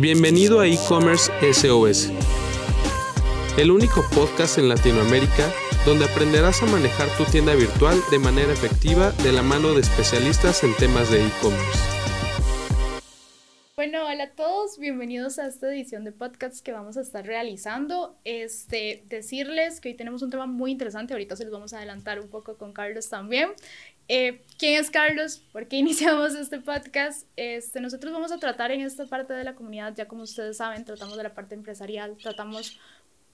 Bienvenido a e-commerce SOS, el único podcast en Latinoamérica donde aprenderás a manejar tu tienda virtual de manera efectiva de la mano de especialistas en temas de e-commerce. Bueno, hola a todos, bienvenidos a esta edición de podcast que vamos a estar realizando. Este, decirles que hoy tenemos un tema muy interesante, ahorita se los vamos a adelantar un poco con Carlos también. Eh, ¿Quién es Carlos? ¿Por qué iniciamos este podcast? Este, nosotros vamos a tratar en esta parte de la comunidad, ya como ustedes saben, tratamos de la parte empresarial, tratamos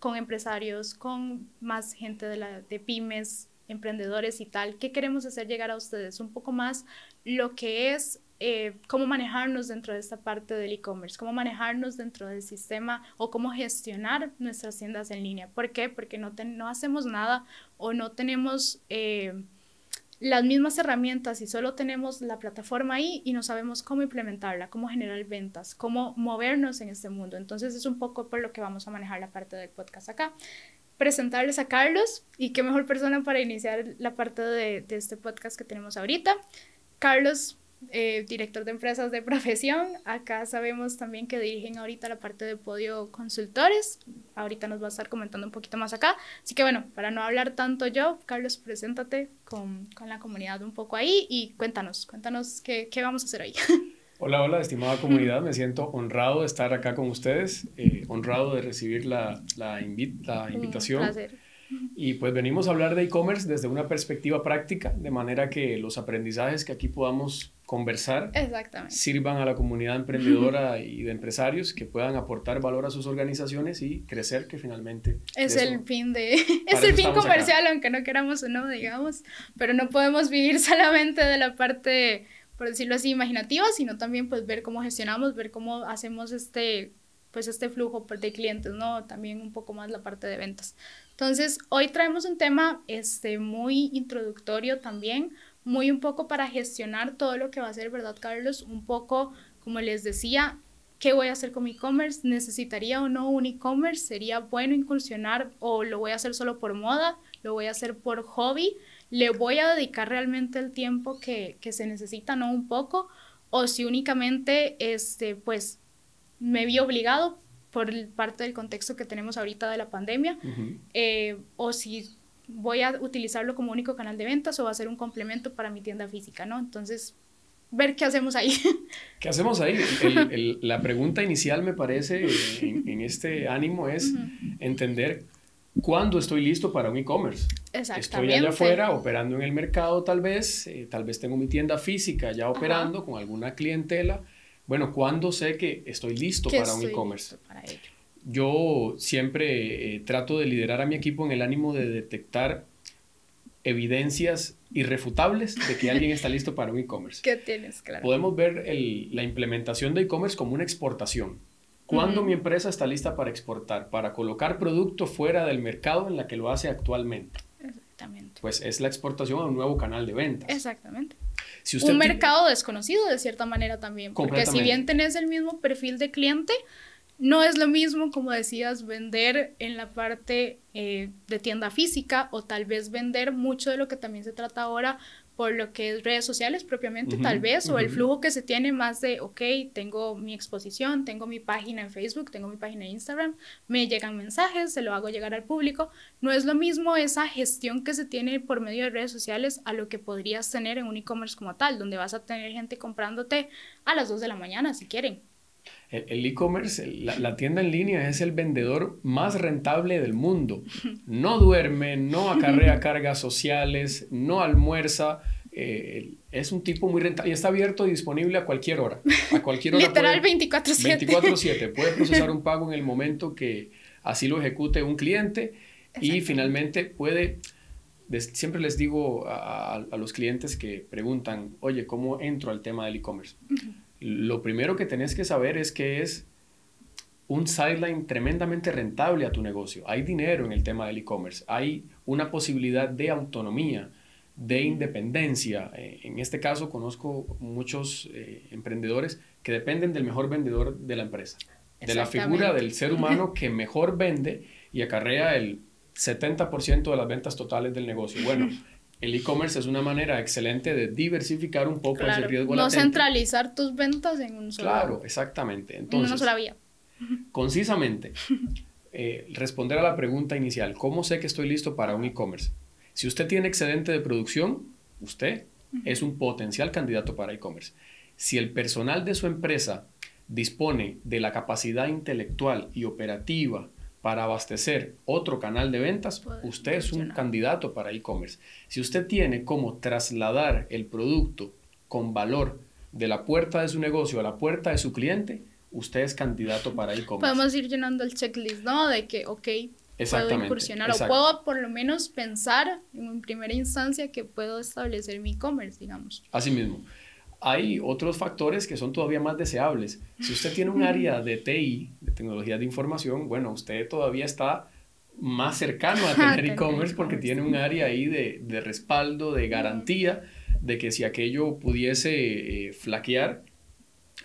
con empresarios, con más gente de, la, de pymes, emprendedores y tal. ¿Qué queremos hacer llegar a ustedes? Un poco más lo que es eh, cómo manejarnos dentro de esta parte del e-commerce, cómo manejarnos dentro del sistema o cómo gestionar nuestras tiendas en línea. ¿Por qué? Porque no, no hacemos nada o no tenemos... Eh, las mismas herramientas y solo tenemos la plataforma ahí y no sabemos cómo implementarla, cómo generar ventas, cómo movernos en este mundo. Entonces es un poco por lo que vamos a manejar la parte del podcast acá. Presentarles a Carlos y qué mejor persona para iniciar la parte de, de este podcast que tenemos ahorita. Carlos eh, director de empresas de profesión. Acá sabemos también que dirigen ahorita la parte de Podio Consultores. Ahorita nos va a estar comentando un poquito más acá. Así que bueno, para no hablar tanto yo, Carlos, preséntate con, con la comunidad un poco ahí y cuéntanos, cuéntanos qué, qué vamos a hacer hoy. Hola, hola, estimada comunidad. Me siento honrado de estar acá con ustedes, eh, honrado de recibir la, la, la invitación. Un placer y pues venimos a hablar de e-commerce desde una perspectiva práctica, de manera que los aprendizajes que aquí podamos conversar sirvan a la comunidad emprendedora y de empresarios que puedan aportar valor a sus organizaciones y crecer, que finalmente es el fin de es el fin comercial, aunque no queramos o no, digamos, pero no podemos vivir solamente de la parte por decirlo así imaginativa, sino también pues ver cómo gestionamos, ver cómo hacemos este pues este flujo de clientes, ¿no? También un poco más la parte de ventas. Entonces, hoy traemos un tema este, muy introductorio también, muy un poco para gestionar todo lo que va a ser, ¿verdad, Carlos? Un poco, como les decía, ¿qué voy a hacer con mi e-commerce? ¿Necesitaría o no un e-commerce? ¿Sería bueno incursionar o lo voy a hacer solo por moda? ¿Lo voy a hacer por hobby? ¿Le voy a dedicar realmente el tiempo que, que se necesita, no un poco? O si únicamente, este, pues, me vi obligado por parte del contexto que tenemos ahorita de la pandemia, eh, o si voy a utilizarlo como único canal de ventas o va a ser un complemento para mi tienda física, ¿no? Entonces, ver qué hacemos ahí. ¿Qué hacemos ahí? la pregunta inicial me parece en, este ánimo es entender cuándo estoy listo para un e-commerce. Estoy allá afuera operando en el mercado tal vez, eh, tal vez tengo mi tienda física ya operando con alguna clientela bueno, ¿cuándo sé que estoy listo para un e-commerce? Yo siempre eh, trato de liderar a mi equipo en el ánimo de detectar evidencias irrefutables de que alguien está listo para un e-commerce. ¿Qué tienes, claro? Podemos ver la implementación de e-commerce como una exportación. ¿Cuándo mi empresa está lista para exportar? Para colocar producto fuera del mercado en la que lo hace actualmente. Exactamente. Pues es la exportación a un nuevo canal de ventas. Exactamente un mercado desconocido de cierta manera también, porque si bien tenés el mismo perfil de cliente, no es lo mismo, como decías, vender en la parte eh, de tienda física o tal vez vender mucho de lo que también se trata ahora por lo que es redes sociales propiamente, tal vez, o el flujo que se tiene más de, ok, tengo mi exposición, tengo mi página en Facebook, tengo mi página en Instagram, me llegan mensajes, se lo hago llegar al público. No es lo mismo esa gestión que se tiene por medio de redes sociales a lo que podrías tener en un e-commerce como tal, donde vas a tener gente comprándote a las 2 de la mañana si quieren. El e-commerce, la, la, tienda en línea es el vendedor más rentable del mundo. No duerme, no acarrea cargas sociales, no almuerza. Eh, es un tipo muy rentable y está abierto y disponible a cualquier hora. A cualquier hora. Literal 24/7. 24/7. Puede procesar un pago en el momento que así lo ejecute un cliente y finalmente puede siempre les digo a, a, los clientes que preguntan, oye, ¿cómo entro al tema del e-commerce? Lo primero que tenés que saber es que es un sideline tremendamente rentable a tu negocio. Hay dinero en el tema del e-commerce, hay una posibilidad de autonomía, de independencia. Eh, en este caso conozco muchos eh, emprendedores que dependen del mejor vendedor de la empresa, de la figura del ser humano que mejor vende y acarrea el 70% de las ventas totales del negocio. Bueno, el e-commerce es una manera excelente de diversificar un poco ese riesgo no centralizar tus ventas en un solo Claro, exactamente. Entonces, una sola vía. Concisamente, eh, responder a la pregunta inicial, ¿cómo sé que estoy listo para un e-commerce? Si usted tiene excedente de producción, usted es un potencial candidato para e-commerce. Si el personal de su empresa dispone de la capacidad intelectual y operativa para abastecer otro canal de ventas, usted es un candidato para e-commerce. Si usted tiene cómo trasladar el producto con valor de la puerta de su negocio a la puerta de su cliente, usted es candidato para e-commerce. Podemos ir llenando el checklist, ¿no? De que, ok, puedo incursionar o puedo por lo menos pensar en primera instancia que puedo establecer mi e-commerce, digamos. Así mismo hay otros factores que son todavía más deseables. Si usted tiene un área de TI, de tecnología de información, bueno, usted todavía está más cercano a tener e-commerce porque tiene un área ahí de, de, respaldo, de garantía, de que si aquello pudiese eh, flaquear,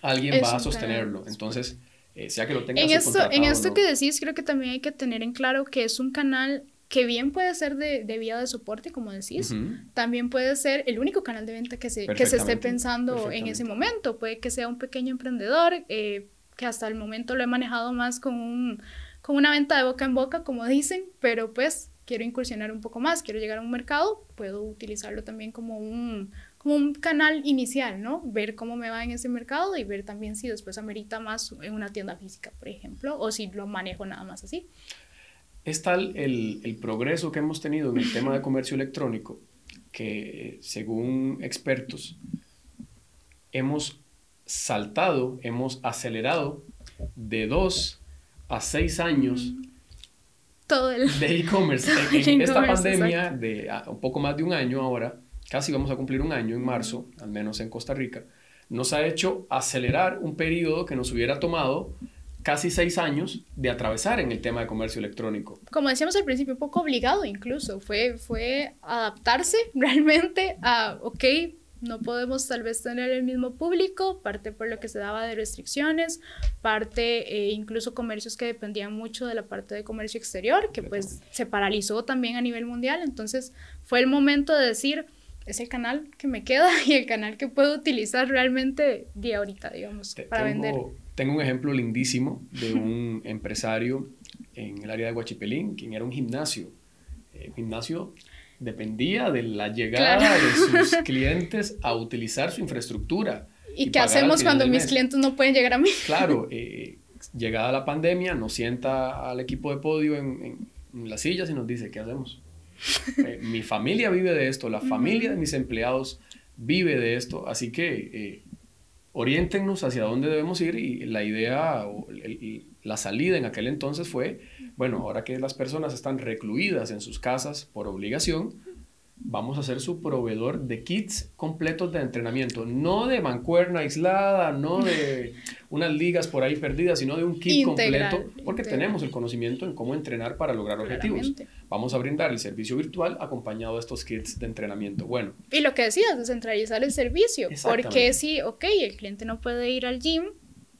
alguien va a sostenerlo. Entonces, eh, sea que lo tenga en esto, en esto que decís, creo que también hay que tener en claro que es un canal que bien puede ser de, de vía de soporte, como decís, también puede ser el único canal de venta que se, que se esté pensando en ese momento. Puede que sea un pequeño emprendedor, eh, que hasta el momento lo he manejado más con, un, con una venta de boca en boca, como dicen, pero pues quiero incursionar un poco más, quiero llegar a un mercado, puedo utilizarlo también como un, como un canal inicial, ¿no? Ver cómo me va en ese mercado y ver también si después amerita más en una tienda física, por ejemplo, o si lo manejo nada más así. Es tal el, progreso que hemos tenido en el tema de comercio electrónico que, según expertos, hemos saltado, hemos acelerado de dos a seis años Todo el... de e-commerce. En, esta pandemia de un poco más de un año ahora, casi vamos a cumplir un año en marzo, al menos en Costa Rica, nos ha hecho acelerar un periodo que nos hubiera tomado casi seis años de atravesar en el tema de comercio electrónico. Como decíamos al principio, un poco obligado incluso, fue, fue adaptarse realmente a, ok, no podemos tal vez tener el mismo público, parte por lo que se daba de restricciones, parte eh, incluso comercios que dependían mucho de la parte de comercio exterior, que pues se paralizó también a nivel mundial, entonces fue el momento de decir, es el canal que me queda y el canal que puedo utilizar realmente de ahorita, digamos, para vender. Tengo un ejemplo lindísimo de un empresario en el área de Huachipelín, quien era un gimnasio. Un eh, gimnasio dependía de la llegada de sus clientes a utilizar su infraestructura. ¿Y, qué hacemos cuando mis clientes no pueden llegar a mí? Claro, eh, llegada la pandemia, nos sienta al equipo de podio en, las sillas y nos dice, ¿qué hacemos? Eh, mi familia vive de esto, la familia de mis empleados vive de esto, así que oriéntenos hacia dónde debemos ir y la idea o la salida en aquel entonces fue, bueno, ahora que las personas están recluidas en sus casas por obligación, vamos a ser su proveedor de kits completos de entrenamiento, no de mancuerna aislada, no de unas ligas por ahí perdidas, sino de un kit completo, porque tenemos el conocimiento en cómo entrenar para lograr objetivos. Vamos a brindar el servicio virtual acompañado de estos kits de entrenamiento. Bueno. Y lo que decías, descentralizar el servicio, porque si, ok, el cliente no puede ir al gym,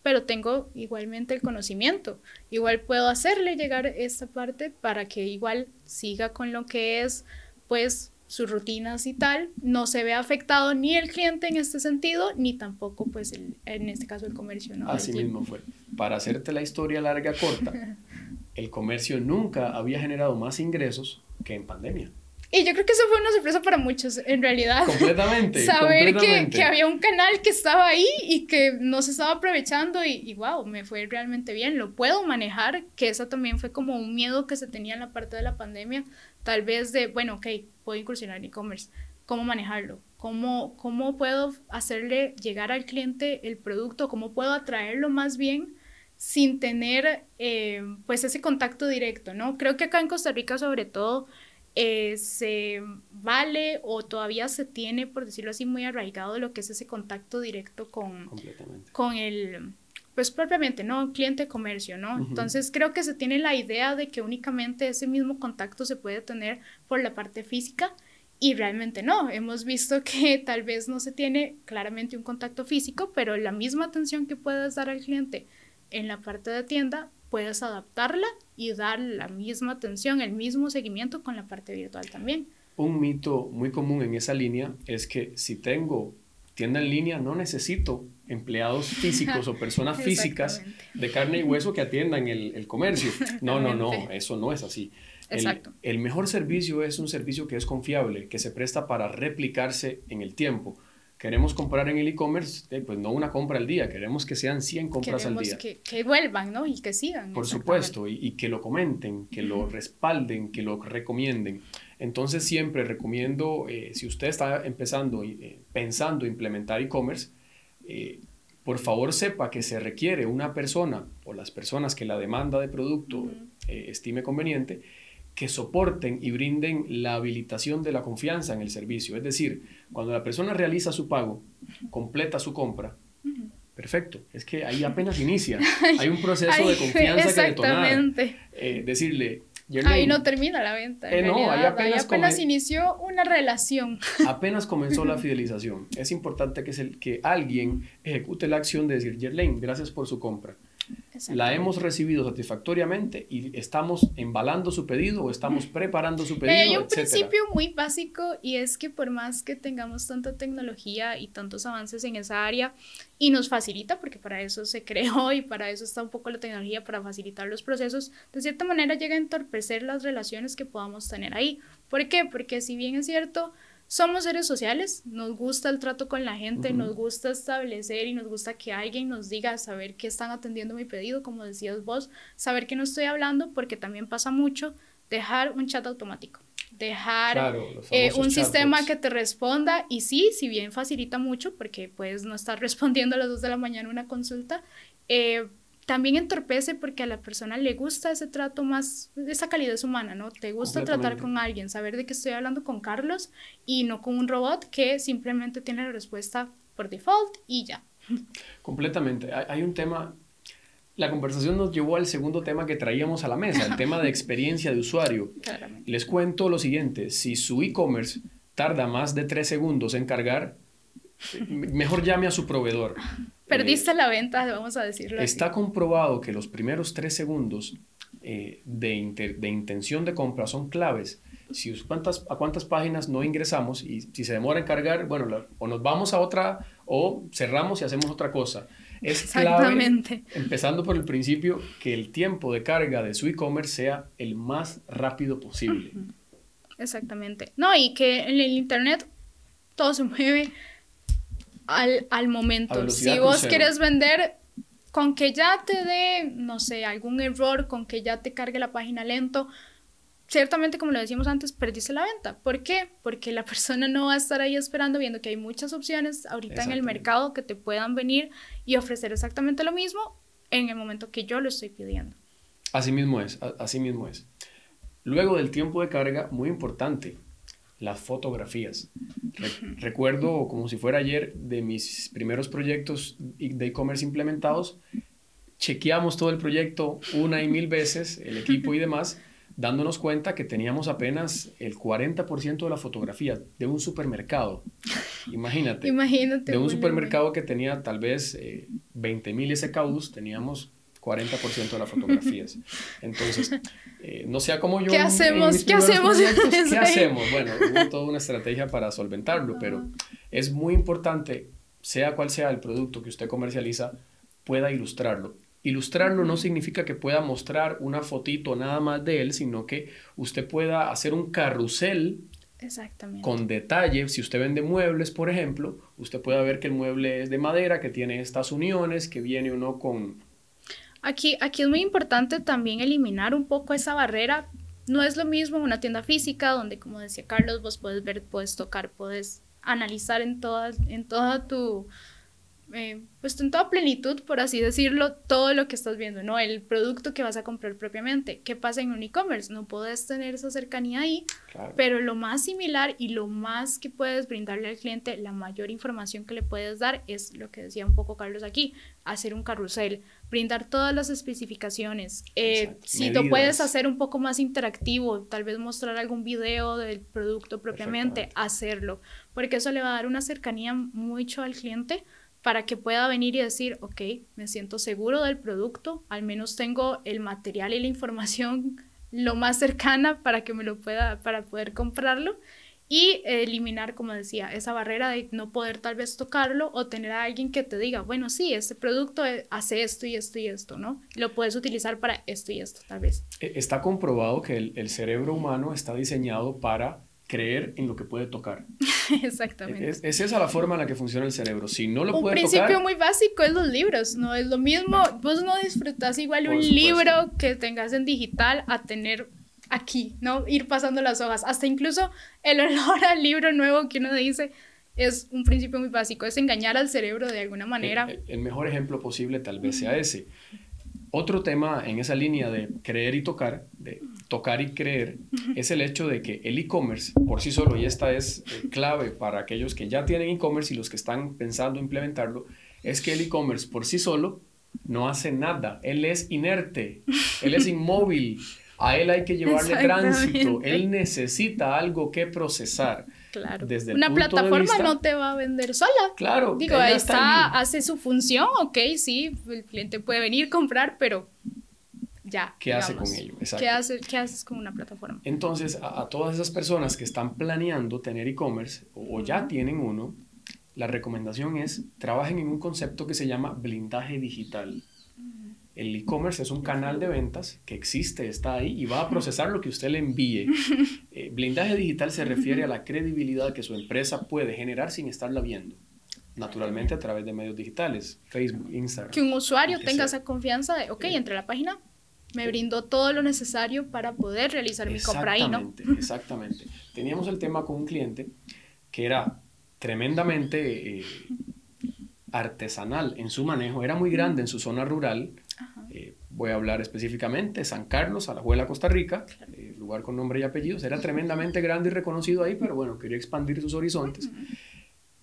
pero tengo igualmente el conocimiento. Igual puedo hacerle llegar esta parte para que igual siga con lo que es, pues, sus rutinas y tal, no se ve afectado ni el cliente en este sentido, ni tampoco, pues, en este caso, el comercio. ¿no? Así mismo fue. Para hacerte la historia larga corta, el comercio nunca había generado más ingresos que en pandemia. Y yo creo que eso fue una sorpresa para muchos, en realidad. Completamente. Saber Que, que, había un canal que estaba ahí y que no se estaba aprovechando y, y, wow, me fue realmente bien, lo puedo manejar, que eso también fue como un miedo que se tenía en la parte de la pandemia, tal vez de, bueno, ok, puedo incursionar en e-commerce, ¿cómo manejarlo? ¿Cómo, ¿Cómo puedo hacerle llegar al cliente el producto? ¿Cómo puedo atraerlo más bien? sin tener eh, pues ese contacto directo, ¿no? Creo que acá en Costa Rica sobre todo eh, se vale o todavía se tiene, por decirlo así, muy arraigado lo que es ese contacto directo con, con el, pues propiamente, ¿no? Cliente comercio, ¿no? Entonces creo que se tiene la idea de que únicamente ese mismo contacto se puede tener por la parte física y realmente no. Hemos visto que tal vez no se tiene claramente un contacto físico, pero la misma atención que puedes dar al cliente en la parte de tienda puedes adaptarla y dar la misma atención, el mismo seguimiento con la parte virtual también. un mito muy común en esa línea es que si tengo tienda en línea no necesito empleados físicos o personas físicas de carne y hueso que atiendan el, comercio. No, no, no, eso no es así. Exacto. El, mejor servicio es un servicio que es confiable, que se presta para replicarse en el tiempo. Queremos comprar en el e-commerce, eh, pues no una compra al día, queremos que sean 100 compras al día. Que, que vuelvan, ¿no? Y que sigan. Por supuesto, y, que lo comenten, que lo respalden, que lo recomienden. Entonces siempre recomiendo, eh, si usted está empezando, eh, pensando implementar e-commerce, eh, por favor sepa que se requiere una persona o las personas que la demanda de producto eh, estime conveniente, que soporten y brinden la habilitación de la confianza en el servicio. Es decir, cuando la persona realiza su pago, completa su compra, perfecto, es que ahí apenas inicia. Hay un proceso de confianza que detonar. Eh, decirle, Ahí no termina la venta. Eh, no, ahí apenas, inició una relación. Apenas comenzó la fidelización. Es importante que, el, que alguien ejecute la acción de decir, Yerlane, gracias por su compra la hemos recibido satisfactoriamente y estamos embalando su pedido o estamos preparando su pedido. Hay un principio muy básico y es que por más que tengamos tanta tecnología y tantos avances en esa área y nos facilita, porque para eso se creó y para eso está un poco la tecnología, para facilitar los procesos, de cierta manera llega a entorpecer las relaciones que podamos tener ahí. ¿Por qué? Porque si bien es cierto, somos seres sociales, nos gusta el trato con la gente, nos gusta establecer y nos gusta que alguien nos diga, saber que están atendiendo mi pedido, como decías vos, saber que no estoy hablando, porque también pasa mucho dejar un chat automático, dejar eh, un sistema que te responda y sí, si bien facilita mucho, porque puedes no estar respondiendo a las 2 de la mañana una consulta, eh, también entorpece porque a la persona le gusta ese trato más, esa calidez humana, ¿no? Te gusta tratar con alguien, saber de que estoy hablando con Carlos y no con un robot que simplemente tiene la respuesta por default y ya. Completamente. Hay un tema, la conversación nos llevó al segundo tema que traíamos a la mesa, el tema de experiencia de usuario. Les cuento lo siguiente, si su e-commerce tarda más de tres segundos en cargar, mejor llame a su proveedor. Perdiste la venta, vamos a decirlo. Está comprobado que los primeros tres segundos eh, de, de, intención de compra son claves. Si cuántas, a cuántas páginas no ingresamos y si se demora en cargar, bueno, o nos vamos a otra o cerramos y hacemos otra cosa. Es Exactamente. empezando por el principio, que el tiempo de carga de su e-commerce sea el más rápido posible. Exactamente. No, y que en el Internet todo se mueve al, al momento. Si vos quieres vender, con que ya te dé, no sé, algún error, con que ya te cargue la página lento, ciertamente, como lo decíamos antes, perdiste la venta. ¿Por qué? Porque la persona no va a estar ahí esperando, viendo que hay muchas opciones ahorita en el mercado que te puedan venir y ofrecer exactamente lo mismo en el momento que yo lo estoy pidiendo. Así mismo es, así mismo es. Luego del tiempo de carga, muy importante, las fotografías. recuerdo como si fuera ayer de mis primeros proyectos de e-commerce implementados, chequeamos todo el proyecto una y mil veces, el equipo y demás, dándonos cuenta que teníamos apenas el 40% de la fotografía de un supermercado. Imagínate. Imagínate. De un supermercado que tenía tal vez eh, 20 mil SKUs, teníamos 40% de las fotografías. Entonces, eh, no sea como yo. ¿Qué hacemos? ¿Qué hacemos? ¿Qué hacemos? Bueno, hubo toda una estrategia para solventarlo, pero es muy importante, sea cual sea el producto que usted comercializa, pueda ilustrarlo. Ilustrarlo no significa que pueda mostrar una fotito nada más de él, sino que usted pueda hacer un carrusel Exactamente. Con detalle, si usted vende muebles, por ejemplo, usted puede ver que el mueble es de madera, que tiene estas uniones, que viene uno con Aquí, aquí es muy importante también eliminar un poco esa barrera. No es lo mismo una tienda física donde, como decía Carlos, vos puedes ver, puedes tocar, puedes analizar en en toda tu, eh, pues en toda plenitud, por así decirlo, todo lo que estás viendo, ¿no? El producto que vas a comprar propiamente. ¿Qué pasa en un e-commerce? No puedes tener esa cercanía ahí, pero lo más similar y lo más que puedes brindarle al cliente, la mayor información que le puedes dar es lo que decía un poco Carlos aquí, hacer un carrusel, brindar todas las especificaciones. Eh, si lo puedes hacer un poco más interactivo, tal vez mostrar algún video del producto propiamente, hacerlo, porque eso le va a dar una cercanía mucho al cliente para que pueda venir y decir, ok, me siento seguro del producto, al menos tengo el material y la información lo más cercana para que me lo pueda, para poder comprarlo. y eliminar, como decía, esa barrera de no poder tal vez tocarlo o tener a alguien que te diga, bueno, sí, este producto eh, hace esto y esto y esto, ¿no? Lo puedes utilizar para esto y esto, tal vez. E, está comprobado que el, el cerebro humano está diseñado para creer en lo que puede tocar. Exactamente. Es, es, esa la forma en la que funciona el cerebro. Si no lo un puede principio tocar... muy básico es los libros, ¿no? Es lo mismo, vos no disfrutas igual un libro que tengas en digital a tener aquí, ¿no? Ir pasando las hojas. Hasta incluso el olor al libro nuevo que uno dice es un principio muy básico, es engañar al cerebro de alguna manera. El, el mejor ejemplo posible tal vez sea ese. Otro tema en esa línea de creer y tocar, de tocar y creer, es el hecho de que el e-commerce por sí solo, y esta es eh, clave para aquellos que ya tienen e-commerce y los que están pensando implementarlo, es que el e-commerce por sí solo no hace nada, él es inerte, él es inmóvil, a él hay que llevarle tránsito, él necesita algo que procesar. Claro. Desde Una plataforma vista- no te va a vender sola. Claro. Digo, ahí está hace su función, ok, sí, el cliente puede venir, comprar, pero ya. ¿Qué hace con ello? Exacto. ¿Qué, hace, ¿Qué haces con una plataforma? Entonces, a, a todas esas personas que están planeando tener e-commerce o, o ya tienen uno, la recomendación es trabajen en un concepto que se llama blindaje digital. El e-commerce es un canal de ventas que existe, está ahí y va a procesar lo que usted le envíe. Eh, blindaje digital se refiere a la credibilidad que su empresa puede generar sin estarla viendo. Naturalmente a través de medios digitales, Facebook, Instagram. Que un usuario que tenga sea. esa confianza de, ok, entre la página me brindó todo lo necesario para poder realizar mi compra ahí, ¿no? Exactamente, exactamente. Teníamos el tema con un cliente que era tremendamente eh, artesanal en su manejo, era muy grande en su zona rural. Eh, voy a hablar específicamente, San Carlos, Alajuela, Costa Rica, eh, lugar con nombre y apellidos, era tremendamente grande y reconocido ahí, pero bueno, quería expandir sus horizontes.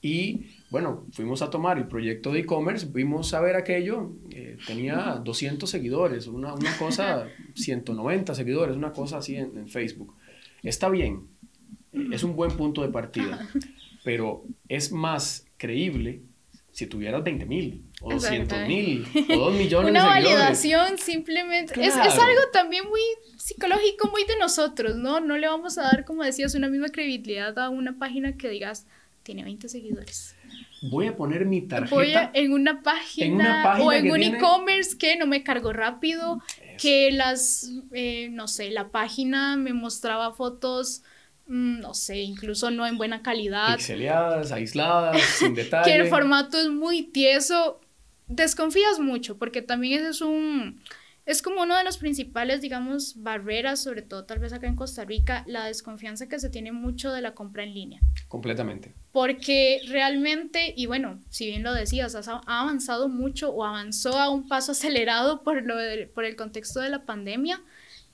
Y bueno, fuimos a tomar el proyecto de e-commerce, vimos a ver aquello, eh, tenía 200 seguidores, una, una cosa, 190 seguidores, una cosa así en, en Facebook. Está bien, eh, es un buen punto de partida, pero es más creíble si tuvieras 20 mil, o 200 mil, o 2 millones Una de seguidores. validación simplemente. Es, es algo también muy psicológico, muy de nosotros, ¿no? No le vamos a dar, como decías, una misma credibilidad a una página que digas, tiene 20 seguidores. Voy a poner mi tarjeta. Voy a- en una página, en una página o en un tiene- e-commerce que no me cargó rápido, Eso. que las, eh, no sé, la página me mostraba fotos, no sé, incluso no en buena calidad, Pixeleadas, aisladas, sin detalle. que el formato es muy tieso, desconfías mucho, porque también ese es un, es como uno de los principales, digamos, barreras, sobre todo tal vez acá en Costa Rica, la desconfianza que se tiene mucho de la compra en línea. Completamente. Porque realmente, y bueno, si bien lo decías, ha avanzado mucho o avanzó a un paso acelerado por, lo de- por el contexto de la pandemia,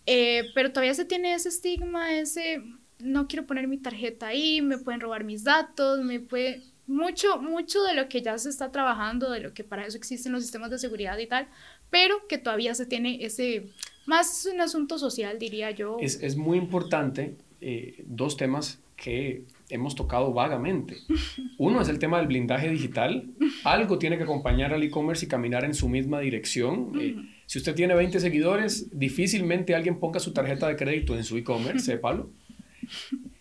eh, pero todavía se tiene ese estigma, ese, no quiero poner mi tarjeta ahí, me pueden robar mis datos, me puede... Mucho, mucho de lo que ya se está trabajando, de lo que para eso existen los sistemas de seguridad y tal, pero que todavía se tiene ese, más un asunto social, diría yo. Es, es muy importante eh, dos temas que hemos tocado vagamente. Uno es el tema del blindaje digital. Algo tiene que acompañar al e-commerce y caminar en su misma dirección. Eh, si usted tiene 20 seguidores, difícilmente alguien ponga su tarjeta de crédito en su e-commerce, sépalo.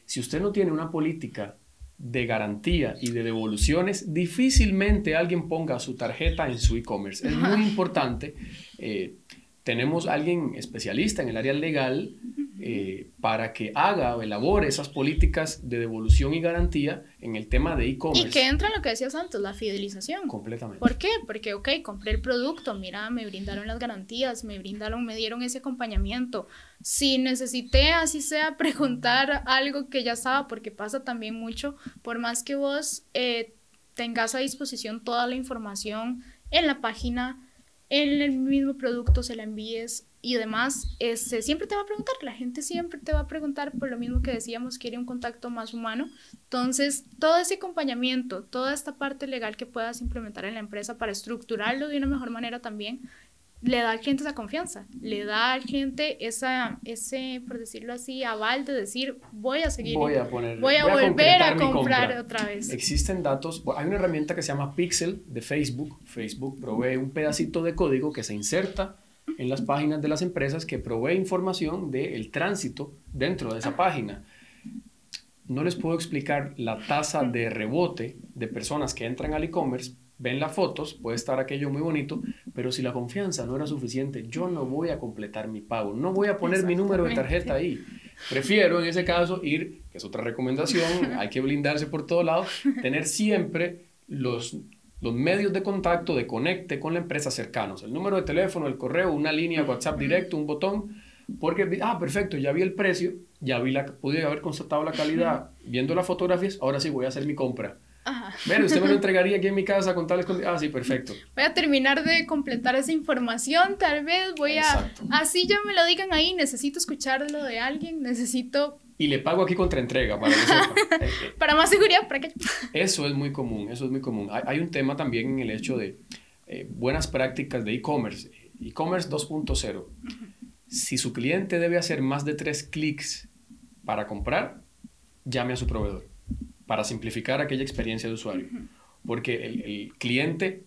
Si usted no tiene una política de garantía y de devoluciones, difícilmente alguien ponga su tarjeta en su e-commerce. Es muy importante. eh, tenemos alguien especialista en el área legal eh, para que haga o elabore esas políticas de devolución y garantía en el tema de e-commerce. Y que entra en lo que decías antes, la fidelización. Completamente. ¿Por qué? Porque, ok, compré el producto, mira, me brindaron las garantías, me brindaron, me dieron ese acompañamiento. Si necesité, así sea, preguntar algo que ya estaba, porque pasa también mucho, por más que vos eh, tengas a disposición toda la información en la página, en el mismo producto, se la envíes y demás, este, siempre te va a preguntar, la gente siempre te va a preguntar por lo mismo que decíamos, quiere un contacto más humano. Entonces, todo ese acompañamiento, toda esta parte legal que puedas implementar en la empresa para estructurarlo de una mejor manera también, le da al cliente esa confianza, le da al cliente esa, ese, por decirlo así, aval de decir, voy a seguir, Voy a poner- voy a voy a volver a comprar compra. otra vez. Existen datos, hay una herramienta que se llama Pixel de Facebook. Facebook provee un pedacito de código que se inserta en las páginas de las empresas que provee información del tránsito dentro de esa página. no les puedo explicar la tasa de rebote de personas que entran al e-commerce, ven las fotos, puede estar aquello muy bonito, pero si la confianza no era suficiente, yo no voy a completar mi pago, no voy a poner mi número de tarjeta ahí. Prefiero en ese caso ir, que es otra recomendación, hay que blindarse por todos lados, tener siempre los, los medios de contacto, de conecte con la empresa cercanos, el número de teléfono, el correo, una línea WhatsApp directo, un botón, porque, ah, perfecto, ya vi el precio, ya vi la, pude haber constatado la calidad, viendo las fotografías, ahora sí voy a hacer mi compra. Ajá. usted me lo entregaría aquí en mi casa con tales condiciones. Ah, sí, perfecto. Voy a terminar de completar esa información, tal vez voy a... Así ya me lo digan ahí, necesito escucharlo de alguien, necesito... Y le pago aquí contra entrega para que eh, eh. para más seguridad, para que... Eso es muy común, eso es muy común. Hay, un tema también en el hecho de eh, buenas prácticas de e-commerce, e-commerce 2.0. Si su cliente debe hacer más de tres clics para comprar, llame a su proveedor para simplificar aquella experiencia de usuario. Porque el, cliente,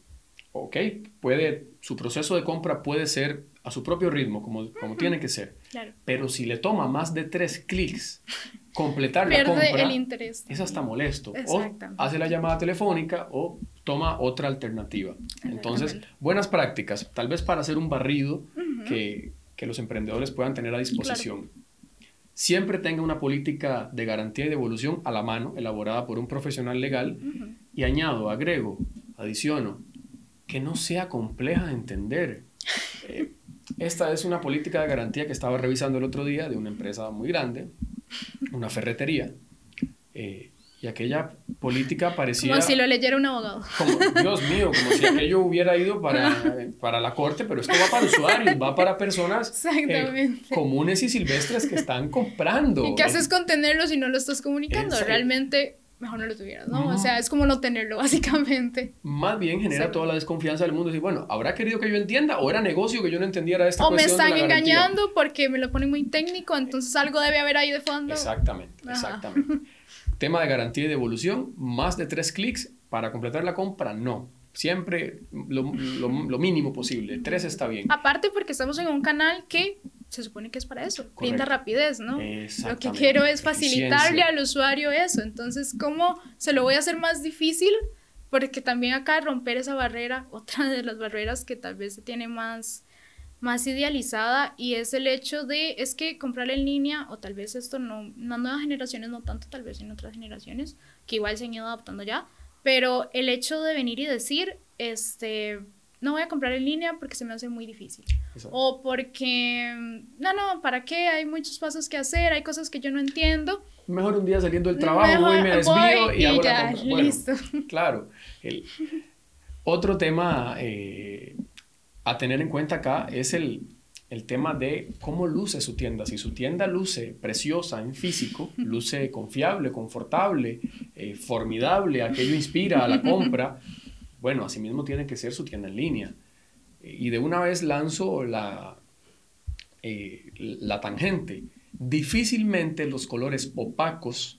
ok, puede, su proceso de compra puede ser a su propio ritmo, como, como tiene que ser. Pero si le toma más de tres clics completar la compra, el interés. es hasta molesto. O hace la llamada telefónica o toma otra alternativa. Entonces, buenas prácticas, tal vez para hacer un barrido que, que, los emprendedores puedan tener a disposición siempre tenga una política de garantía y devolución a la mano, elaborada por un profesional legal, y añado, agrego, adiciono, que no sea compleja de entender. Eh, esta es una política de garantía que estaba revisando el otro día de una empresa muy grande, una ferretería. Eh, y aquella política parecía... Como si lo leyera un abogado. Como, Dios mío, como si aquello hubiera ido para, para la corte, pero esto va para usuarios, va para personas eh, comunes y silvestres que están comprando. ¿Y qué haces con tenerlo si no lo estás comunicando? Realmente mejor no lo tuvieras, ¿no? O sea, es como no tenerlo, básicamente. Más bien genera toda la desconfianza del mundo. Y bueno, ¿habrá querido que yo entienda? ¿O era negocio que yo no entendiera esta o O me están engañando porque me lo ponen muy técnico, entonces algo debe haber ahí de fondo. Exactamente, exactamente. Tema de garantía y devolución, más de tres clics para completar la compra, no. Siempre lo, mínimo posible, tres está bien. Aparte porque estamos en un canal que se supone que es para eso, brinda rapidez, ¿no? Lo que quiero es facilitarle al usuario eso. Entonces, ¿cómo se lo voy a hacer más difícil? Porque también acá romper esa barrera, otra de las barreras que tal vez se tiene más más idealizada y es el hecho de, es que comprar en línea, o tal vez esto no, no nuevas generaciones, no tanto tal vez en otras generaciones, que igual se han ido adaptando ya, pero el hecho de venir y decir, este, no voy a comprar en línea porque se me hace muy difícil. O porque, no, no, ¿para qué? Hay muchos pasos que hacer, hay cosas que yo no entiendo. Mejor un día saliendo del trabajo voy, me desvío y, hago ya, la compra. listo. Claro. El, otro tema eh, a tener en cuenta acá es el, tema de cómo luce su tienda. Si su tienda luce preciosa en físico, luce confiable, confortable, eh, formidable, aquello inspira a la compra, bueno, asimismo tiene que ser su tienda en línea. Y de una vez lanzo la, eh, la tangente. Difícilmente los colores opacos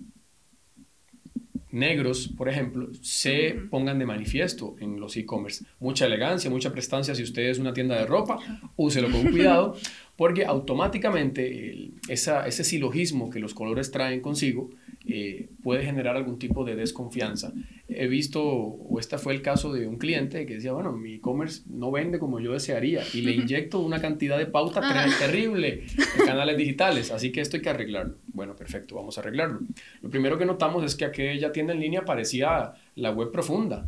negros, por ejemplo, se pongan de manifiesto en los e-commerce. Mucha elegancia, mucha prestancia si usted es una tienda de ropa, úselo con cuidado, porque automáticamente ese silogismo que los colores traen consigo eh, puede generar algún tipo de desconfianza. He visto, o este fue el caso de un cliente que decía, bueno, mi e-commerce no vende como yo desearía y le inyecto una cantidad de pauta terrible en canales digitales, así que esto hay que arreglarlo. Bueno, perfecto, vamos a arreglarlo. Lo primero que notamos es que aquella tienda en línea parecía la web profunda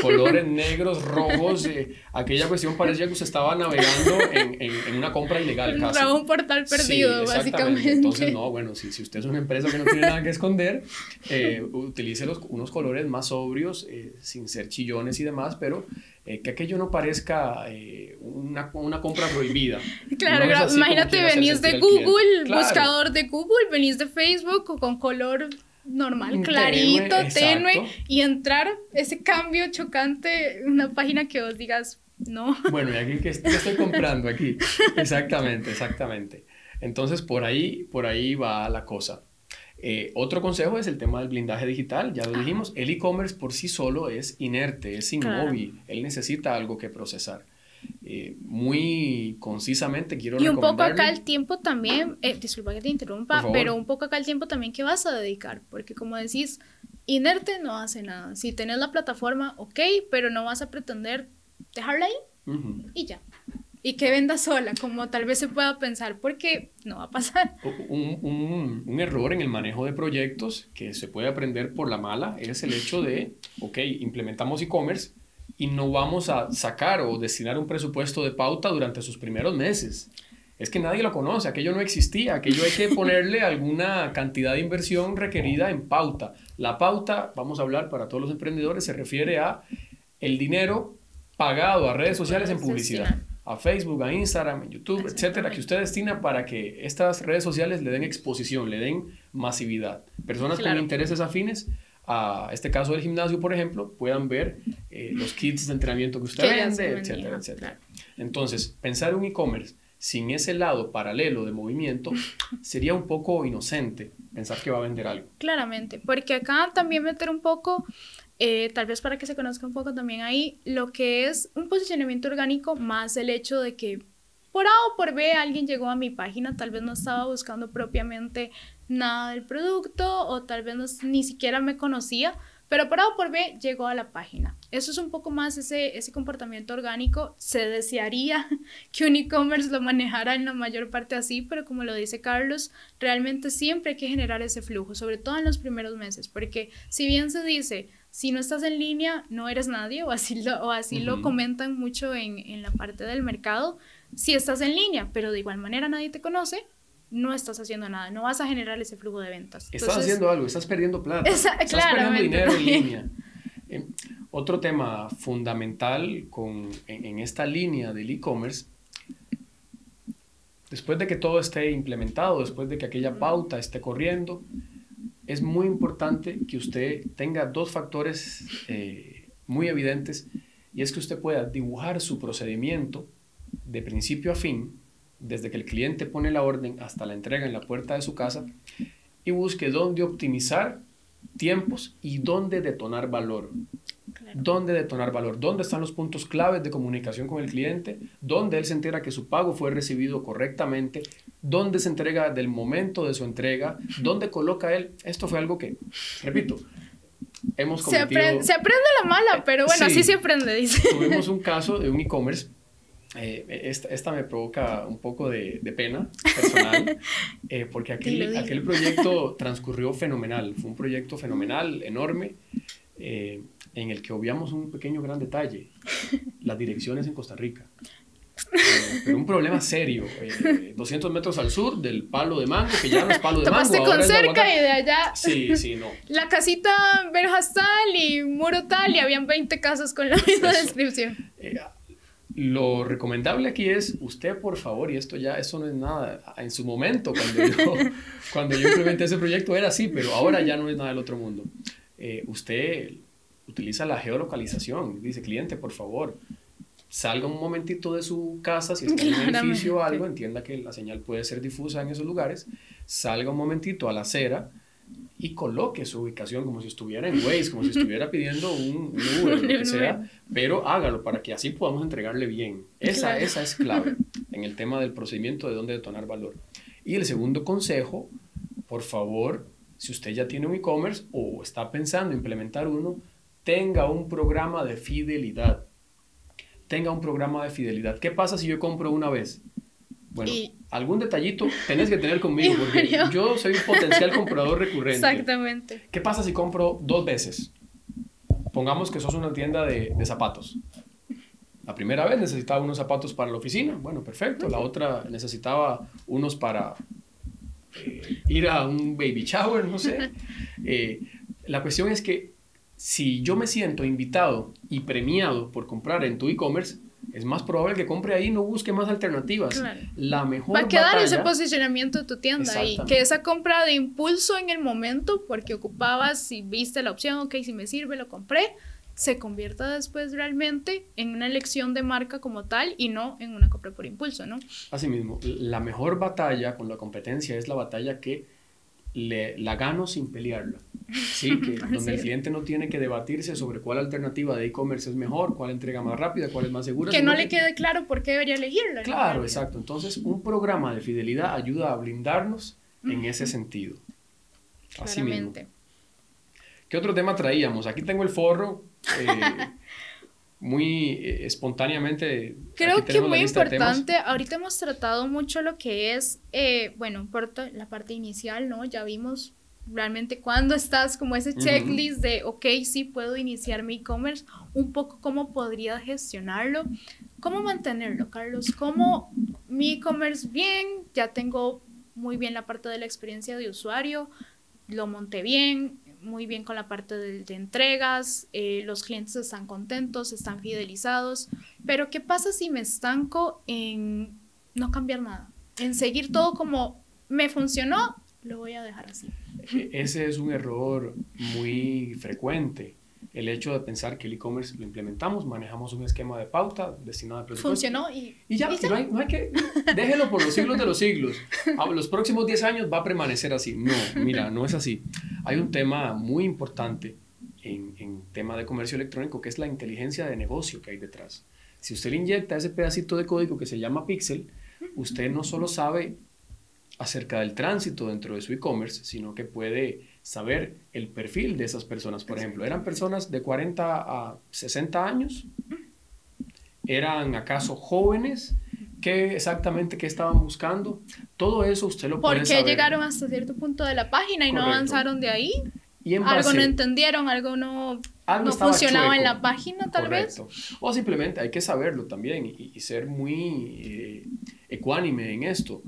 colores negros, rojos, eh, aquella cuestión parecía que usted estaba navegando en, en, una compra ilegal. Casi. un portal perdido, básicamente. Entonces, no, bueno, si, si, usted es una empresa que no tiene nada que esconder, eh, utilice los, unos colores más sobrios, eh, sin ser chillones y demás, pero que aquello no parezca una, una, compra prohibida. Claro, imagínate, venís de Google, buscador de Google, venís de Facebook con color normal, clarito, tenue, y entrar ese cambio chocante en una página que vos digas, no. Bueno, y aquí, ¿qué, estoy comprando aquí? Exactamente, exactamente. Entonces, por ahí, por ahí va la cosa. Eh, otro consejo es el tema del blindaje digital, ya lo dijimos, el e-commerce por sí solo es inerte, es inmóvil, él necesita algo que procesar. Eh, muy concisamente quiero Y un poco acá el tiempo también, eh, disculpa que te interrumpa, pero un poco acá el tiempo también que vas a dedicar, porque como decís, inerte no hace nada. Si tenés la plataforma, ok, pero no vas a pretender dejarla ahí y ya. Y que venda sola, como tal vez se pueda pensar, porque no va a pasar. Un, un, un, error en el manejo de proyectos que se puede aprender por la mala es el hecho de, ok, implementamos e-commerce y no vamos a sacar o destinar un presupuesto de pauta durante sus primeros meses. Es que nadie lo conoce, aquello no existía, aquello hay que ponerle alguna cantidad de inversión requerida en pauta. La pauta, vamos a hablar para todos los emprendedores, se refiere a el dinero pagado a redes sociales en publicidad a Facebook, a Instagram, a YouTube, etcétera, que usted destina para que estas redes sociales le den exposición, le den masividad. Personas con intereses afines a este caso del gimnasio, por ejemplo, puedan ver eh, los kits de entrenamiento que usted vende, etcétera, etcétera. Entonces, pensar un e-commerce sin ese lado paralelo de movimiento sería un poco inocente pensar que va a vender algo. Claramente, porque acá también meter un poco eh, tal vez para que se conozca un poco también ahí, lo que es un posicionamiento orgánico más el hecho de que por A o por B alguien llegó a mi página, tal vez no estaba buscando propiamente nada del producto o tal vez ni siquiera me conocía, pero por A o por B llegó a la página. Eso es un poco más ese, ese comportamiento orgánico. Se desearía que un e-commerce lo manejara en la mayor parte así, pero como lo dice Carlos, realmente siempre hay que generar ese flujo, sobre todo en los primeros meses, porque si bien se dice, si no estás en línea, no eres nadie, o así lo, o así lo comentan mucho en, en, la parte del mercado. Si estás en línea, pero de igual manera nadie te conoce, no estás haciendo nada, no vas a generar ese flujo de ventas. estás haciendo algo, estás perdiendo plata, estás perdiendo dinero en línea. Eh, otro tema fundamental con, en, en esta línea del e-commerce después de que todo esté implementado, después de que aquella pauta esté corriendo, es muy importante que usted tenga dos factores eh, muy evidentes y es que usted pueda dibujar su procedimiento de principio a fin, desde que el cliente pone la orden hasta la entrega en la puerta de su casa y busque dónde optimizar tiempos y dónde detonar valor. ¿Dónde detonar valor? ¿Dónde están los puntos claves de comunicación con el cliente? ¿Dónde él se entera que su pago fue recibido correctamente? ¿Dónde se entrega del momento de su entrega? ¿Dónde coloca él? Esto fue algo que, repito, hemos cometido... Se aprende, se aprende la mala, pero bueno, así se aprende, dice. Tuvimos un caso de un e-commerce eh, esta, esta, me provoca un poco de, de pena personal, eh, porque aquel, aquel proyecto transcurrió fenomenal, fue un proyecto fenomenal, enorme, eh, en el que obviamos un pequeño gran detalle, las direcciones en Costa Rica. Eh, pero un problema serio, 200 eh, metros al sur del palo de mango, que ya no es palo de mango. mango. con cerca y de allá. Sí, sí, no. La casita verjas tal y muro tal y habían 20 casas con la misma descripción. Eh, lo recomendable aquí es, usted por favor, y esto ya, eso no es nada, en su momento, cuando yo, cuando yo implementé ese proyecto era así, pero ahora ya no es nada del otro mundo. usted utiliza la geolocalización. Dice, cliente, por favor, salga un momentito de su casa, si está en un edificio o algo, entienda que la señal puede ser difusa en esos lugares, salga un momentito a la acera y coloque su ubicación como si estuviera en Waze, como si estuviera pidiendo un, Uber, lo que sea, pero hágalo para que así podamos entregarle bien. Esa, esa es clave en el tema del procedimiento de dónde detonar valor. Y el segundo consejo, por favor, si usted ya tiene un e-commerce o está pensando implementar uno, tenga un programa de fidelidad. Tenga un programa de fidelidad. ¿Qué pasa si yo compro una vez? Bueno, algún detallito tenés que tener conmigo porque yo soy un potencial comprador recurrente. Exactamente. ¿Qué pasa si compro dos veces? Pongamos que sos una tienda de, zapatos. La primera vez necesitaba unos zapatos para la oficina. Bueno, perfecto. La otra necesitaba unos para eh, ir a un baby shower, no sé. Eh, la cuestión es que si yo me siento invitado y premiado por comprar en tu e-commerce, es más probable que compre ahí y no busque más alternativas. La mejor Va a quedar ese posicionamiento de tu tienda ahí. Que esa compra de impulso en el momento, porque ocupabas y viste la opción, ok, si me sirve, lo compré, se convierta después realmente en una elección de marca como tal y no en una compra por impulso, ¿no? Asimismo, la mejor batalla con la competencia es la batalla que le, la gano sin pelearla. Sí, que donde el cliente no tiene que debatirse sobre cuál alternativa de e-commerce es mejor, cuál entrega más rápida, cuál es más segura. Que no le quede claro por qué debería elegirla. Claro, exacto. Entonces, un programa de fidelidad ayuda a blindarnos en ese sentido. Así mismo. ¿Qué otro tema traíamos? Aquí tengo el forro. Eh, muy eh, espontáneamente. Creo que muy importante, ahorita hemos tratado mucho lo que es, eh, bueno, la parte inicial, ¿no? Ya vimos realmente cuando estás como ese checklist de, ok, sí puedo iniciar mi e-commerce, un poco cómo podría gestionarlo, cómo mantenerlo, Carlos, cómo mi e-commerce bien, ya tengo muy bien la parte de la experiencia de usuario, lo monté bien, muy bien con la parte de, entregas, eh, los clientes están contentos, están fidelizados, pero ¿qué pasa si me estanco en no cambiar nada? En seguir todo como me funcionó, lo voy a dejar así. E-, ese es un error muy frecuente el hecho de pensar que el e-commerce lo implementamos, manejamos un esquema de pauta destinado a presupuesto. Funcionó y, y ya, No, hay, no, hay, que, déjelo por los siglos de los siglos. A los próximos 10 años va a permanecer así. No, mira, no es así. Hay un tema muy importante en, en tema de comercio electrónico que es la inteligencia de negocio que hay detrás. Si usted le inyecta ese pedacito de código que se llama pixel, usted no solo sabe acerca del tránsito dentro de su e-commerce, sino que puede saber el perfil de esas personas. Por ejemplo, ¿eran personas de 40 a 60 años? ¿Eran acaso jóvenes? ¿Qué exactamente qué estaban buscando? Todo eso usted lo puede saber. ¿Por qué llegaron hasta cierto punto de la página y no avanzaron de ahí? algo no entendieron, algo no, no funcionaba en la página tal vez. O simplemente hay que saberlo también y, ser muy eh, ecuánime en esto.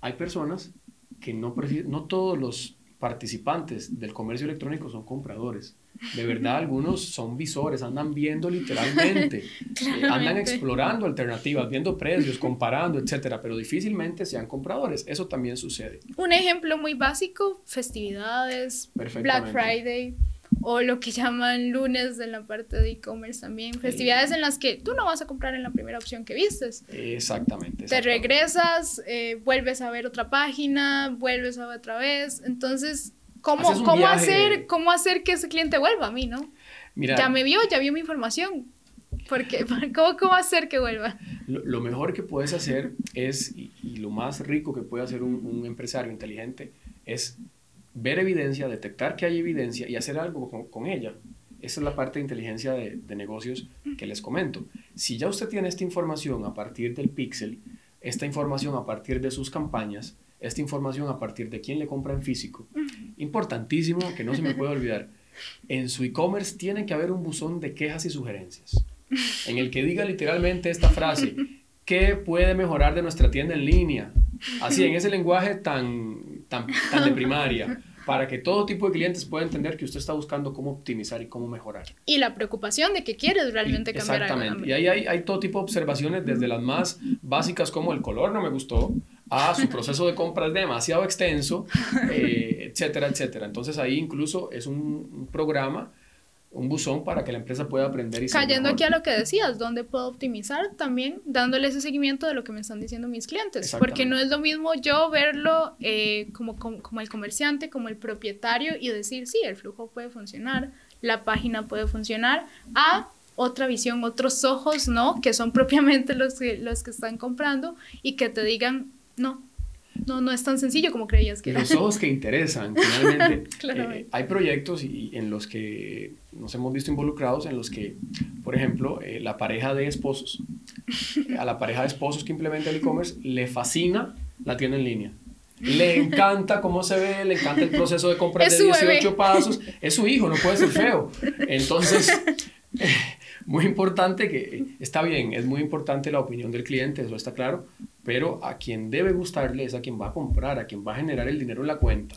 Hay personas que no, no todos los participantes del comercio electrónico son compradores. De verdad, algunos son visores, andan viendo literalmente, eh, andan explorando alternativas, viendo precios, comparando, etcétera, pero difícilmente sean compradores. Eso también sucede. Un ejemplo muy básico: festividades, Black Friday o lo que llaman lunes en la parte de e-commerce también, festividades en las que tú no vas a comprar en la primera opción que vistes. Exactamente. Te regresas, eh, vuelves a ver otra página, vuelves a ver otra vez, entonces, ¿cómo, cómo hacer, ¿cómo hacer que ese cliente vuelva a mí, no? Mira, ya me vio, ya vio mi información. Porque, ¿cómo, ¿Cómo hacer que vuelva? Lo, mejor que puedes hacer es, y, lo más rico que puede hacer un, un empresario inteligente, es ver evidencia, detectar que hay evidencia y hacer algo con, ella. Esa es la parte de inteligencia de, negocios que les comento. Si ya usted tiene esta información a partir del pixel, esta información a partir de sus campañas, esta información a partir de quién le compra en físico, importantísimo que no se me pueda olvidar, en su e-commerce tiene que haber un buzón de quejas y sugerencias, en el que diga literalmente esta frase, ¿qué puede mejorar de nuestra tienda en línea? Así, en ese lenguaje tan, tan, de primaria para que todo tipo de clientes pueda entender que usted está buscando cómo optimizar y cómo mejorar. Y la preocupación de que quieres realmente cambiar Exactamente. Y ahí hay, hay, todo tipo de observaciones, desde las más básicas como el color no me gustó, a su proceso de compra es demasiado extenso, eh, etcétera, etcétera. Entonces ahí incluso es un, un programa un buzón para que la empresa pueda aprender y Cayendo aquí a lo que decías, ¿dónde puedo optimizar? También dándole ese seguimiento de lo que me están diciendo mis clientes. Porque no es lo mismo yo verlo eh, como, como, el comerciante, como el propietario y decir, sí, el flujo puede funcionar, la página puede funcionar, a otra visión, otros ojos, ¿no? Que son propiamente los que, los que están comprando y que te digan, no, no, no es tan sencillo como creías que era. Los ojos que interesan, finalmente. Eh, hay proyectos y, en los que nos hemos visto involucrados, en los que, por ejemplo, eh, la pareja de esposos, a la pareja de esposos que implementa el e-commerce, le fascina la tienda en línea. Le encanta cómo se ve, le encanta el proceso de compra de 18 pasos. Es su hijo, no puede ser feo. Entonces, muy importante que, está bien, es muy importante la opinión del cliente, eso está claro, pero a quien debe gustarle es a quien va a comprar, a quien va a generar el dinero en la cuenta.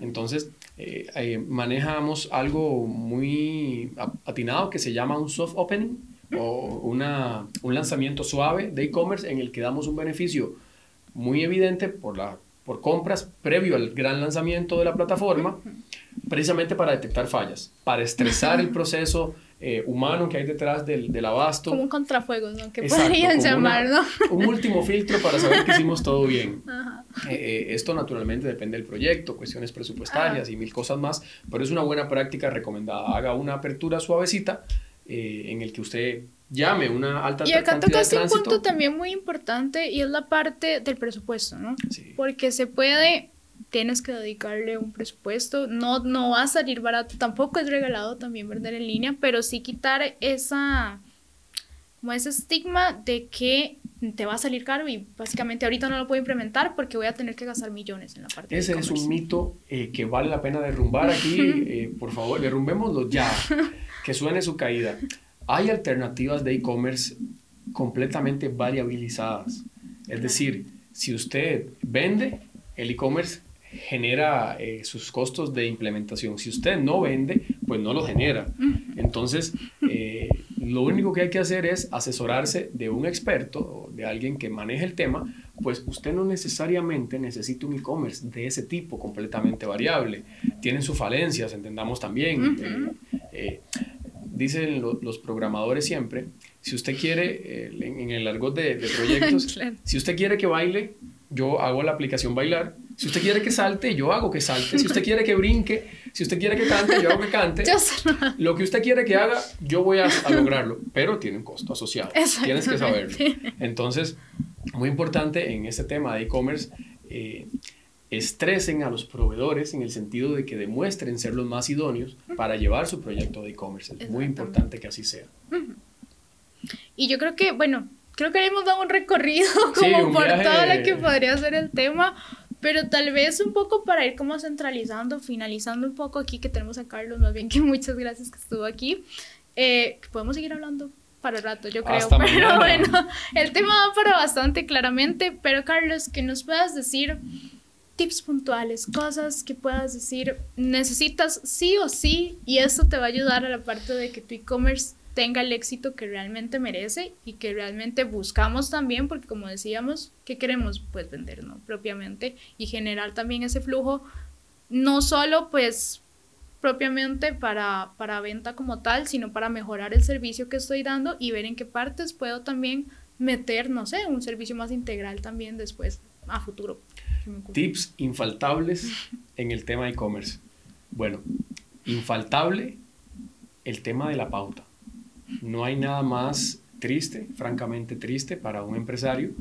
Entonces, eh, eh, manejamos algo muy atinado que se llama un soft opening o una, un lanzamiento suave de e-commerce en el que damos un beneficio muy evidente por, la, por compras previo al gran lanzamiento de la plataforma, precisamente para detectar fallas, para estresar el proceso eh, humano que hay detrás del, del, abasto. Como un contrafuego, ¿no? Que podrían llamar, ¿no? Un último filtro para saber que hicimos todo bien. Eh, eh, esto naturalmente depende del proyecto, cuestiones presupuestarias y mil cosas más, pero es una buena práctica recomendada. Haga una apertura suavecita en el que usted llame una alta Y acá tocaste un punto también muy importante y es la parte del presupuesto, ¿no? Sí. Porque se puede tienes que dedicarle un presupuesto. No, no va a salir barato, tampoco es regalado también vender en línea, pero sí quitar esa, como ese estigma de que te va a salir caro y básicamente ahorita no lo puedo implementar porque voy a tener que gastar millones en la parte Ese es un mito eh, que vale la pena derrumbar aquí. Eh, por favor, derrumbémoslo ya, que suene su caída. Hay alternativas de e-commerce completamente variabilizadas. Es decir, si usted vende, el e-commerce genera eh, sus costos de implementación. Si usted no vende, pues no lo genera. Entonces, eh, lo único que hay que hacer es asesorarse de un experto o de alguien que maneje el tema, pues usted no necesariamente necesita un e-commerce de ese tipo completamente variable. Tienen sus falencias, entendamos también. Eh, dicen los programadores siempre, si usted quiere, en, el argot de, de proyectos, si usted quiere que baile, yo hago la aplicación bailar si usted quiere que salte, yo hago que salte. Si usted quiere que brinque, si usted quiere que cante, yo hago que cante. Lo que usted quiere que haga, yo voy a, lograrlo, pero tiene un costo asociado. Tienes que saberlo. Entonces, muy importante en este tema de e-commerce, eh, estresen a los proveedores en el sentido de que demuestren ser los más idóneos para llevar su proyecto de e-commerce. Es muy importante que así sea. Y yo creo que, bueno, creo que hemos dado un recorrido como por todo lo que podría ser el tema, pero tal vez un poco para ir como centralizando, finalizando un poco aquí que tenemos a Carlos, más bien que muchas gracias que estuvo aquí. Eh, podemos seguir hablando para el rato, yo creo. pero bueno, el tema va para bastante claramente. Pero Carlos, que nos puedas decir tips puntuales, cosas que puedas decir, necesitas sí o sí, y eso te va a ayudar a la parte de que tu e-commerce tenga el éxito que realmente merece y que realmente buscamos también, porque como decíamos, ¿qué queremos? Pues vender, ¿no? Propiamente y generar también ese flujo, no solo pues propiamente para, para venta como tal, sino para mejorar el servicio que estoy dando y ver en qué partes puedo también meter, no sé, un servicio más integral también después a futuro. Tips infaltables en el tema de e-commerce. Bueno, infaltable el tema de la pauta. No hay nada más triste, francamente triste para un empresario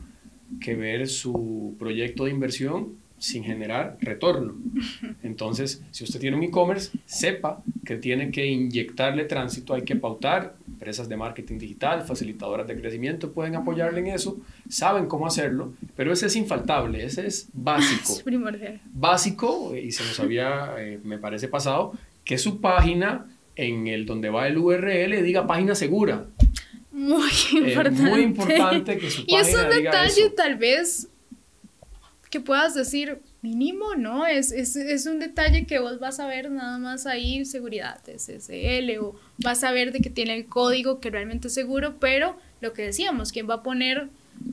que ver su proyecto de inversión sin generar retorno. Entonces, si usted tiene un e-commerce, sepa que tiene que inyectarle tránsito, hay que pautar. Empresas de marketing digital, facilitadoras de crecimiento pueden apoyarle en eso, saben cómo hacerlo, pero ese es infaltable, ese es básico. Es primordial. Básico, y se nos había, eh, me parece pasado, que su página en el donde va el URL diga página segura. Muy importante. muy importante que su página Y es un detalle tal vez que puedas decir mínimo, ¿no? Es, es, es, un detalle que vos vas a ver nada más ahí, seguridad SSL, o vas a ver de que tiene el código que realmente es seguro, pero lo que decíamos, ¿quién va a poner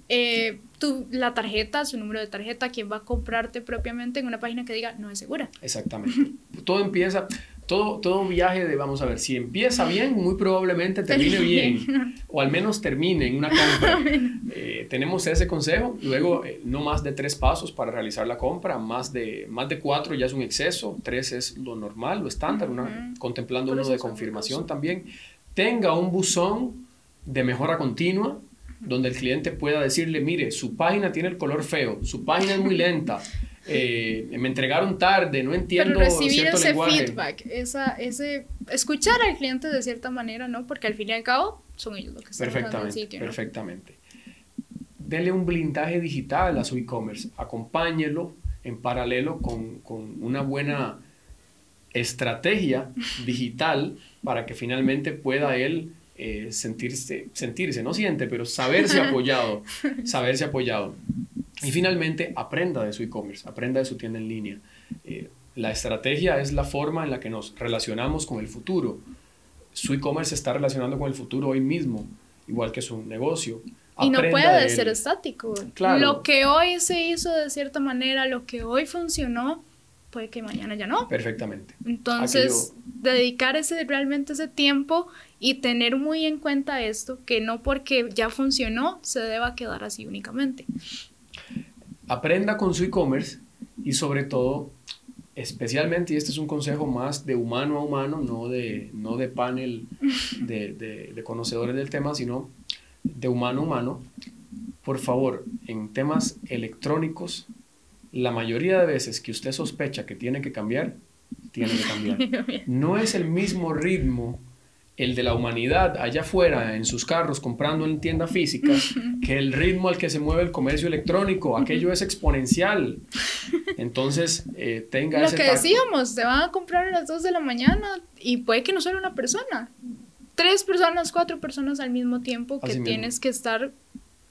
eh, tu, la tarjeta, su número de tarjeta, quién va a comprarte propiamente en una página que diga no es segura? Exactamente. Todo empieza, todo, todo viaje de, vamos a ver, si empieza bien, muy probablemente termine bien, o al menos termine en una compra. Eh, tenemos ese consejo, luego eh, no más de tres pasos para realizar la compra, más de, más de cuatro ya es un exceso, tres es lo normal, lo estándar, contemplando uno de confirmación también. Tenga un buzón de mejora continua, donde el cliente pueda decirle, mire, su página tiene el color feo, su página es muy lenta, eh, me entregaron tarde, no entiendo Pero recibir ese feedback, esa, ese, escuchar al cliente de cierta manera, ¿no? Porque al fin y al cabo son ellos los que están perfectamente, el sitio, Perfectamente. Dele un blindaje digital a su e-commerce, acompáñelo en paralelo con, con una buena estrategia digital para que finalmente pueda él eh, sentirse, sentirse, no siente, pero saberse apoyado, saberse apoyado. Y finalmente, aprenda de su e-commerce, aprenda de su tienda en línea. Eh, la estrategia es la forma en la que nos relacionamos con el futuro. Su e-commerce se está relacionando con el futuro hoy mismo, igual que su negocio. y no puede ser estático. Lo que hoy se hizo de cierta manera, lo que hoy funcionó, puede que mañana ya no. Perfectamente. Entonces, dedicar ese, realmente ese tiempo y tener muy en cuenta esto, que no porque ya funcionó se deba quedar así únicamente. Aprenda con su e-commerce y sobre todo, especialmente, y este es un consejo más de humano a humano, no de, no de panel de, de, de conocedores del tema, sino de humano a humano, por favor, en temas electrónicos, la mayoría de veces que usted sospecha que tiene que cambiar, tiene que cambiar. No es el mismo ritmo el de la humanidad allá afuera en sus carros comprando en tienda física que el ritmo al que se mueve el comercio electrónico. Aquello es exponencial. Entonces, eh, tenga Lo que decíamos, te van a comprar a las 2 de la mañana y puede que no sea una persona. Tres personas, cuatro personas al mismo tiempo que tienes que estar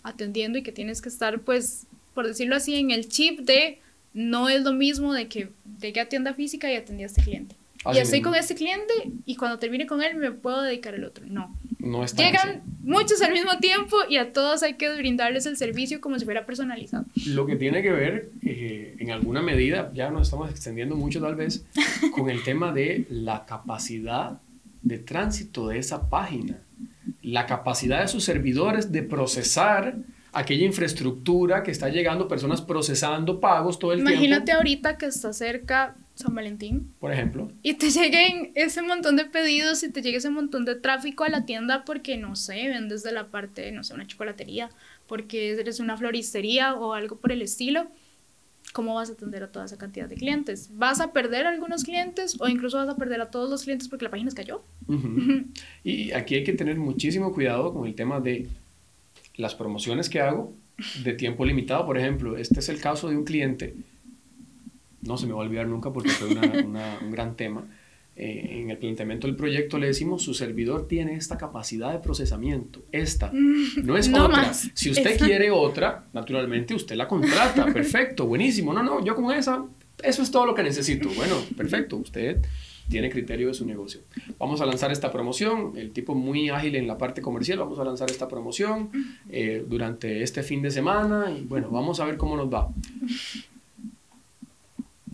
atendiendo y que tienes que estar, pues, por decirlo así, en el chip de no es lo mismo de que llegué a tienda física y atendí a este cliente. Y estoy con este cliente y cuando termine con él me puedo dedicar al otro. No. No Llegan muchos al mismo tiempo y a todos hay que brindarles el servicio como si fuera personalizado. Lo que tiene que ver, eh, en alguna medida, ya nos estamos extendiendo mucho tal vez, con el tema de la capacidad de tránsito de esa página, la capacidad de sus servidores de procesar aquella infraestructura que está llegando, personas procesando pagos todo el tiempo. Imagínate ahorita que está cerca San Valentín. Por ejemplo. Y te lleguen ese montón de pedidos y te llegue ese montón de tráfico a la tienda porque, no sé, vendes de la parte, no sé, una chocolatería, porque eres una floristería o algo por el estilo. ¿Cómo vas a atender a toda esa cantidad de clientes? ¿Vas a perder algunos clientes o incluso vas a perder a todos los clientes porque la página se cayó? Y aquí hay que tener muchísimo cuidado con el tema de las promociones que hago de tiempo limitado. Por ejemplo, este es el caso de un cliente, no se me va a olvidar nunca porque fue un gran tema. Eh, en el planteamiento del proyecto le decimos, su servidor tiene esta capacidad de procesamiento, esta, mm, no es otra. Si usted quiere otra, naturalmente usted la contrata, perfecto, buenísimo. No, no, yo con esa, eso es todo lo que necesito. Bueno, perfecto, usted tiene criterio de su negocio. Vamos a lanzar esta promoción, el tipo muy ágil en la parte comercial, vamos a lanzar esta promoción eh, durante este fin de semana y bueno, vamos a ver cómo nos va.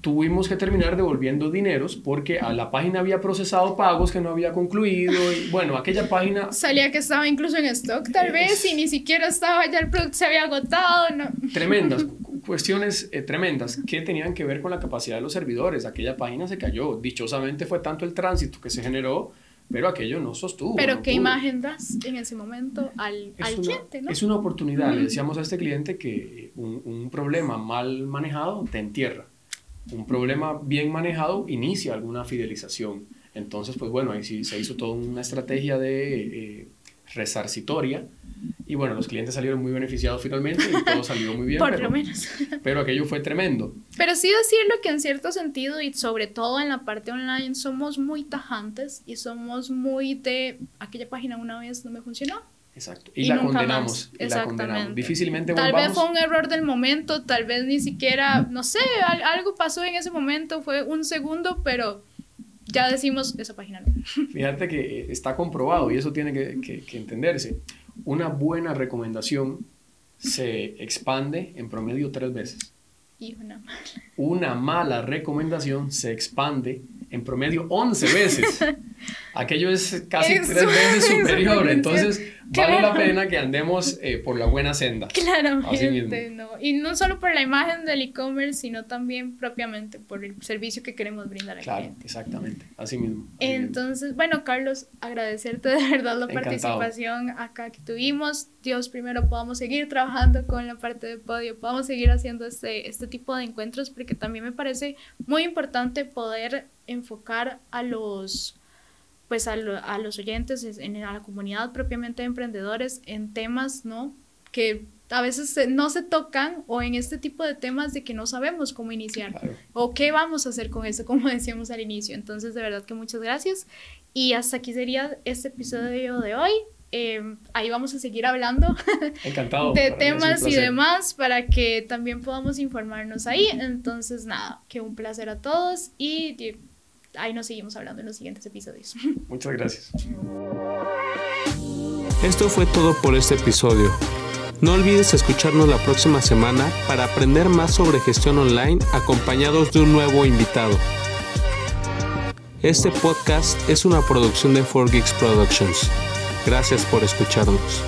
Tuvimos que terminar devolviendo dineros porque a la página había procesado pagos que no había concluido y bueno, aquella página... Salía que estaba incluso en stock tal vez y ni siquiera estaba, ya el producto se había agotado. No. Tremendas cuestiones eh, tremendas que tenían que ver con la capacidad de los servidores. Aquella página se cayó. Dichosamente fue tanto el tránsito que se generó, pero aquello no sostuvo. Pero ¿qué imagen das en ese momento al, al cliente? ¿no? Es una oportunidad. Le decíamos a este cliente que un, un, problema mal manejado te entierra. Un problema bien manejado inicia alguna fidelización. Entonces, pues bueno, ahí sí se hizo toda una estrategia de... Eh, resarcitoria. Y bueno, los clientes salieron muy beneficiados finalmente y todo salió muy bien. Por pero, lo menos. pero aquello fue tremendo. Pero sí decirlo que en cierto sentido y sobre todo en la parte online somos muy tajantes y somos muy de aquella página una vez no me funcionó. Exacto. Y, la, condenamos, y la condenamos. Difícilmente Tal vez fue un error del momento, tal vez ni siquiera, no sé, algo pasó en ese momento, fue un segundo, pero ya decimos esa página. Fíjate que está comprobado y eso tiene que, que, entenderse. Una buena recomendación se expande en promedio tres veces. Y una mala. Una mala recomendación se expande en promedio 11 veces. Aquello es casi tres veces superior. Entonces, vale la pena que andemos eh, por la buena senda. Claro, no. Y no solo por la imagen del e-commerce, sino también propiamente por el servicio que queremos brindar al claro, exactamente, así mismo. Entonces, bueno, Carlos, agradecerte de verdad la participación acá que tuvimos. Dios, primero podamos seguir trabajando con la parte de podio, podamos seguir haciendo este, este tipo de encuentros, porque también me parece muy importante poder enfocar a los pues a, los oyentes, en, a la comunidad propiamente de emprendedores en temas, ¿no? Que a veces no se tocan o en este tipo de temas de que no sabemos cómo iniciar o qué vamos a hacer con eso, como decíamos al inicio. Entonces, de verdad que muchas gracias. Y hasta aquí sería este episodio de hoy. Em, ahí vamos a seguir hablando de temas y demás para que también podamos informarnos ahí. Entonces, nada, que un placer a todos y ahí nos seguimos hablando en los siguientes episodios. Muchas gracias. Esto fue todo por este episodio. No olvides escucharnos la próxima semana para aprender más sobre gestión online acompañados de un nuevo invitado. Este podcast es una producción de 4Geeks Productions. Gracias por escucharnos.